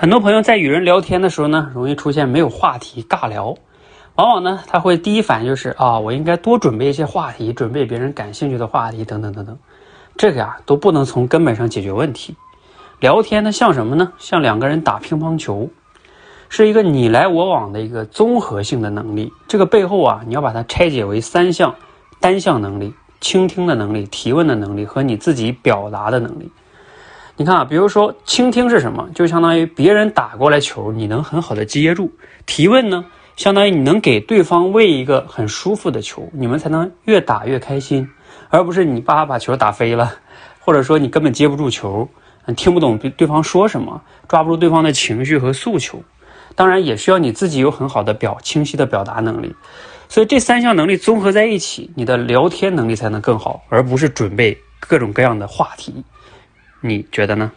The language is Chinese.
很多朋友在与人聊天的时候呢，容易出现没有话题尬聊，往往呢他会第一反应就是啊，我应该多准备一些话题，准备别人感兴趣的话题等等等等，这个呀都不能从根本上解决问题。聊天呢像什么呢？像两个人打乒乓球，是一个你来我往的一个综合性的能力。这个背后啊，你要把它拆解为三项：单项能力、倾听的能力、提问的能力和你自己表达的能力。你看啊，比如说倾听是什么？就相当于别人打过来球，你能很好的接住。提问呢，相当于你能给对方喂一个很舒服的球，你们才能越打越开心，而不是你叭把球打飞了，或者说你根本接不住球，听不懂对对方说什么，抓不住对方的情绪和诉求。当然也需要你自己有很好的表清晰的表达能力。所以这三项能力综合在一起，你的聊天能力才能更好，而不是准备各种各样的话题。你觉得呢？